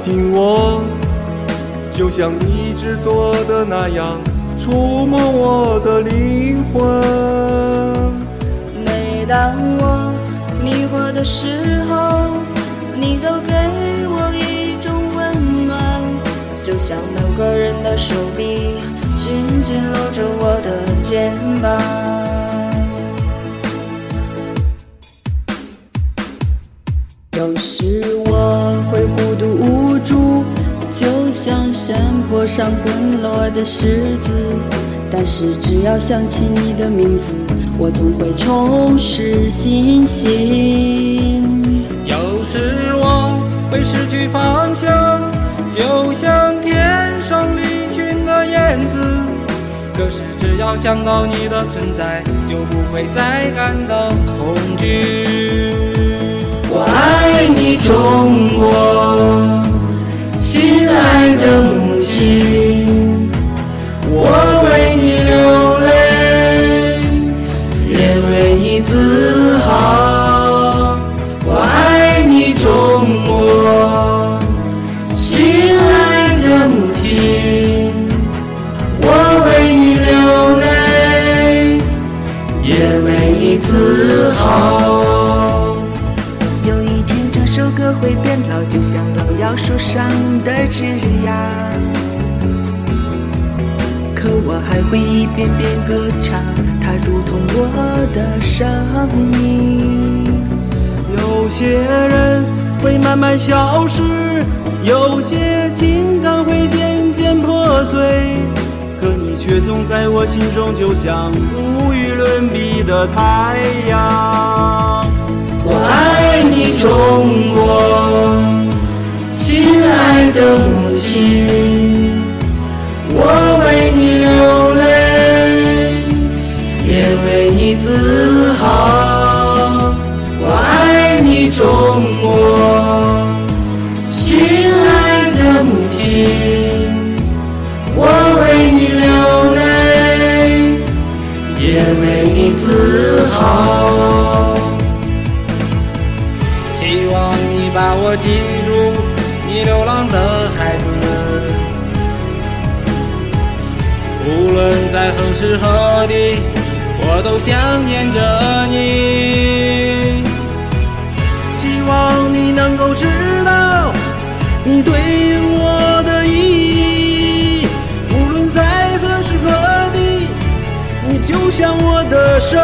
紧握，就像你制作的那样，触摸我的灵魂。每当我迷惑的时候，你都给我一种温暖，就像某个人的手臂紧紧搂着我的肩膀。有时像山坡上滚落的石子。但是只要想起你的名字，我总会重拾信心。有时我会失去方向，就像天上离群的燕子。可是只要想到你的存在，就不会再感到恐惧。我爱你，中国，亲爱的梦会变老，就像老杨树上的枝桠。可我还会一遍遍歌唱，它如同我的生命。有些人会慢慢消失，有些情感会渐渐破碎，可你却总在我心中，就像无与伦比的太阳。我爱你，中国，亲爱的母亲，把我记住，你流浪的孩子。无论在何时何地，我都想念着你。希望你能够知道你对我的意义，无论在何时何地，你就像我的生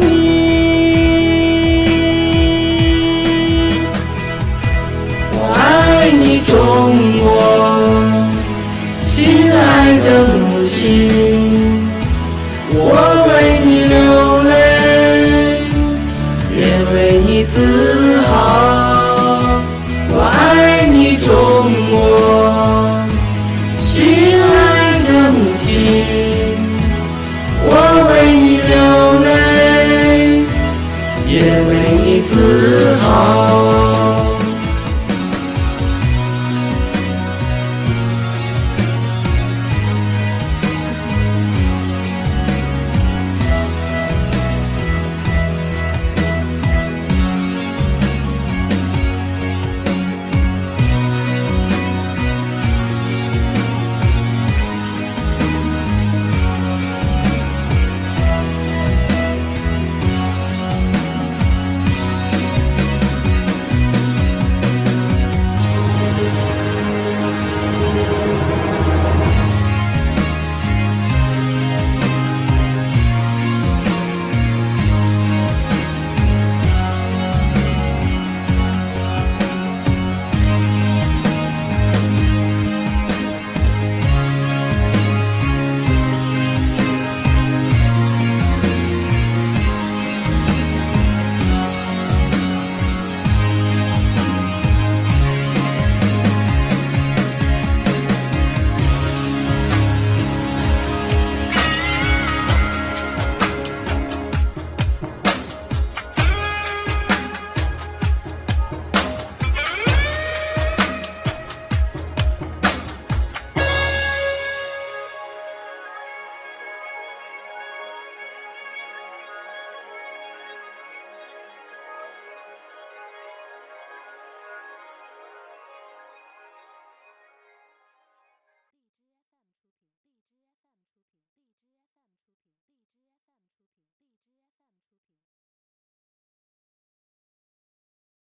命。为你自豪。